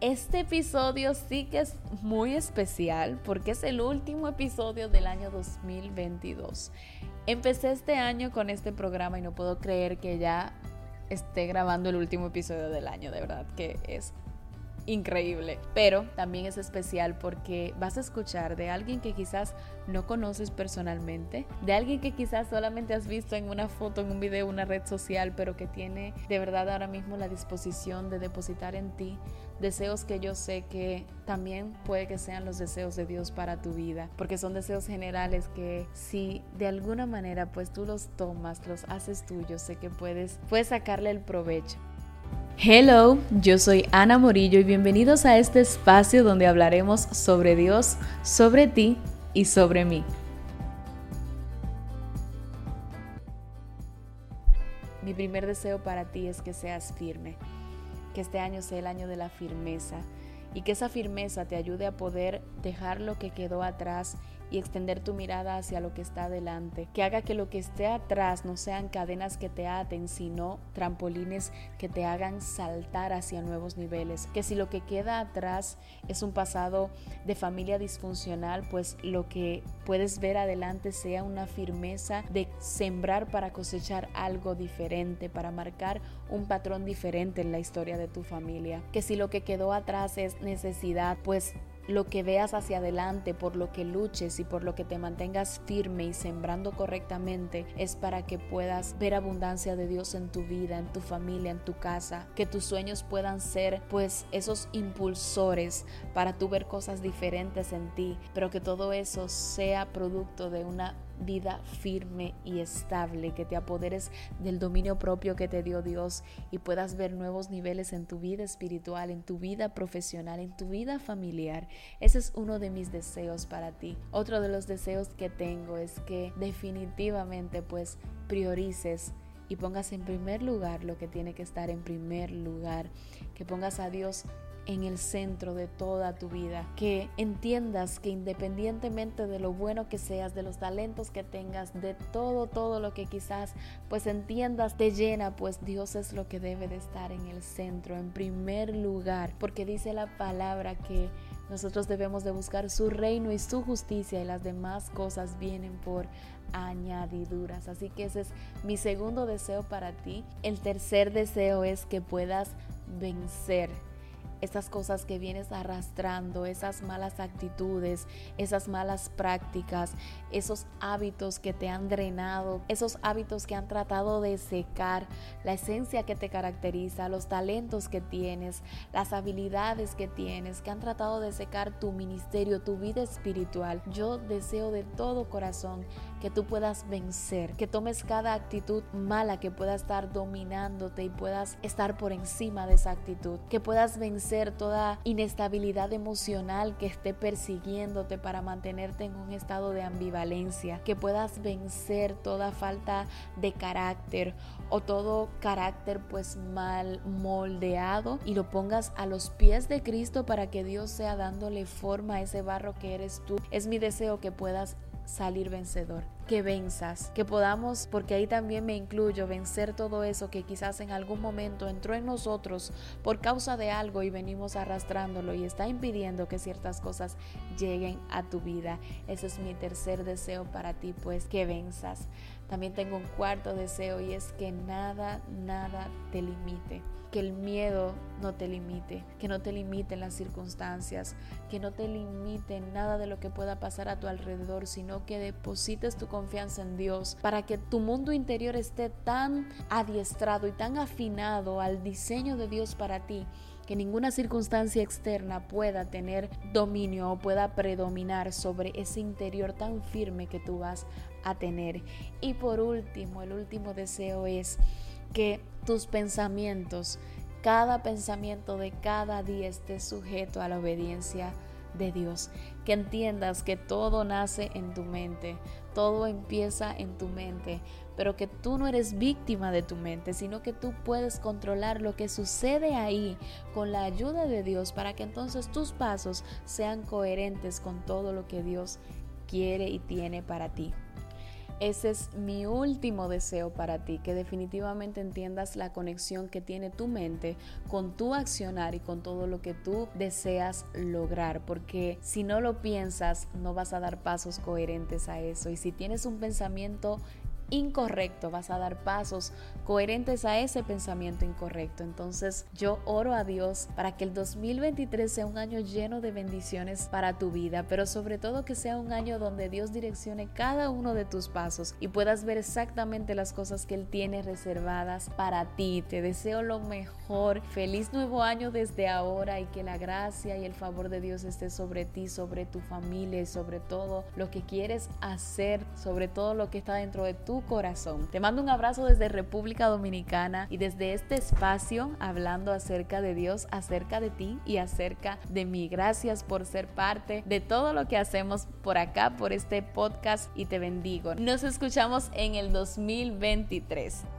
Este episodio sí que es muy especial porque es el último episodio del año 2022. Empecé este año con este programa y no puedo creer que ya esté grabando el último episodio del año, de verdad que es increíble. Pero también es especial porque vas a escuchar de alguien que quizás no conoces personalmente, de alguien que quizás solamente has visto en una foto, en un video, una red social, pero que tiene de verdad ahora mismo la disposición de depositar en ti deseos que yo sé que también puede que sean los deseos de Dios para tu vida, porque son deseos generales que si de alguna manera pues tú los tomas, los haces tuyos, sé que puedes, puedes sacarle el provecho. Hello, yo soy Ana Morillo y bienvenidos a este espacio donde hablaremos sobre Dios, sobre ti y sobre mí. Mi primer deseo para ti es que seas firme, que este año sea el año de la firmeza y que esa firmeza te ayude a poder dejar lo que quedó atrás y extender tu mirada hacia lo que está adelante, que haga que lo que esté atrás no sean cadenas que te aten, sino trampolines que te hagan saltar hacia nuevos niveles, que si lo que queda atrás es un pasado de familia disfuncional, pues lo que puedes ver adelante sea una firmeza de sembrar para cosechar algo diferente, para marcar un patrón diferente en la historia de tu familia, que si lo que quedó atrás es necesidad, pues lo que veas hacia adelante, por lo que luches y por lo que te mantengas firme y sembrando correctamente, es para que puedas ver abundancia de Dios en tu vida, en tu familia, en tu casa, que tus sueños puedan ser pues esos impulsores para tú ver cosas diferentes en ti, pero que todo eso sea producto de una vida firme y estable, que te apoderes del dominio propio que te dio Dios y puedas ver nuevos niveles en tu vida espiritual, en tu vida profesional, en tu vida familiar. Ese es uno de mis deseos para ti. Otro de los deseos que tengo es que definitivamente pues priorices y pongas en primer lugar lo que tiene que estar en primer lugar, que pongas a Dios en el centro de toda tu vida, que entiendas que independientemente de lo bueno que seas, de los talentos que tengas, de todo, todo lo que quizás pues entiendas te llena, pues Dios es lo que debe de estar en el centro, en primer lugar, porque dice la palabra que nosotros debemos de buscar su reino y su justicia y las demás cosas vienen por añadiduras. Así que ese es mi segundo deseo para ti. El tercer deseo es que puedas vencer esas cosas que vienes arrastrando, esas malas actitudes, esas malas prácticas, esos hábitos que te han drenado, esos hábitos que han tratado de secar la esencia que te caracteriza, los talentos que tienes, las habilidades que tienes, que han tratado de secar tu ministerio, tu vida espiritual. Yo deseo de todo corazón que tú puedas vencer, que tomes cada actitud mala que pueda estar dominándote y puedas estar por encima de esa actitud, que puedas vencer toda inestabilidad emocional que esté persiguiéndote para mantenerte en un estado de ambivalencia, que puedas vencer toda falta de carácter o todo carácter pues mal moldeado y lo pongas a los pies de Cristo para que Dios sea dándole forma a ese barro que eres tú. Es mi deseo que puedas salir vencedor, que venzas, que podamos, porque ahí también me incluyo, vencer todo eso que quizás en algún momento entró en nosotros por causa de algo y venimos arrastrándolo y está impidiendo que ciertas cosas lleguen a tu vida. Ese es mi tercer deseo para ti, pues que venzas. También tengo un cuarto deseo y es que nada, nada te limite que el miedo no te limite, que no te limiten las circunstancias, que no te limite nada de lo que pueda pasar a tu alrededor, sino que deposites tu confianza en Dios para que tu mundo interior esté tan adiestrado y tan afinado al diseño de Dios para ti que ninguna circunstancia externa pueda tener dominio o pueda predominar sobre ese interior tan firme que tú vas a tener. Y por último, el último deseo es que tus pensamientos, cada pensamiento de cada día esté sujeto a la obediencia de Dios. Que entiendas que todo nace en tu mente, todo empieza en tu mente, pero que tú no eres víctima de tu mente, sino que tú puedes controlar lo que sucede ahí con la ayuda de Dios para que entonces tus pasos sean coherentes con todo lo que Dios quiere y tiene para ti. Ese es mi último deseo para ti, que definitivamente entiendas la conexión que tiene tu mente con tu accionar y con todo lo que tú deseas lograr, porque si no lo piensas, no vas a dar pasos coherentes a eso. Y si tienes un pensamiento incorrecto, vas a dar pasos coherentes a ese pensamiento incorrecto. Entonces yo oro a Dios para que el 2023 sea un año lleno de bendiciones para tu vida, pero sobre todo que sea un año donde Dios direccione cada uno de tus pasos y puedas ver exactamente las cosas que Él tiene reservadas para ti. Te deseo lo mejor. Feliz nuevo año desde ahora y que la gracia y el favor de Dios esté sobre ti, sobre tu familia y sobre todo lo que quieres hacer, sobre todo lo que está dentro de corazón. Te mando un abrazo desde República Dominicana y desde este espacio hablando acerca de Dios, acerca de ti y acerca de mí. Gracias por ser parte de todo lo que hacemos por acá, por este podcast y te bendigo. Nos escuchamos en el 2023.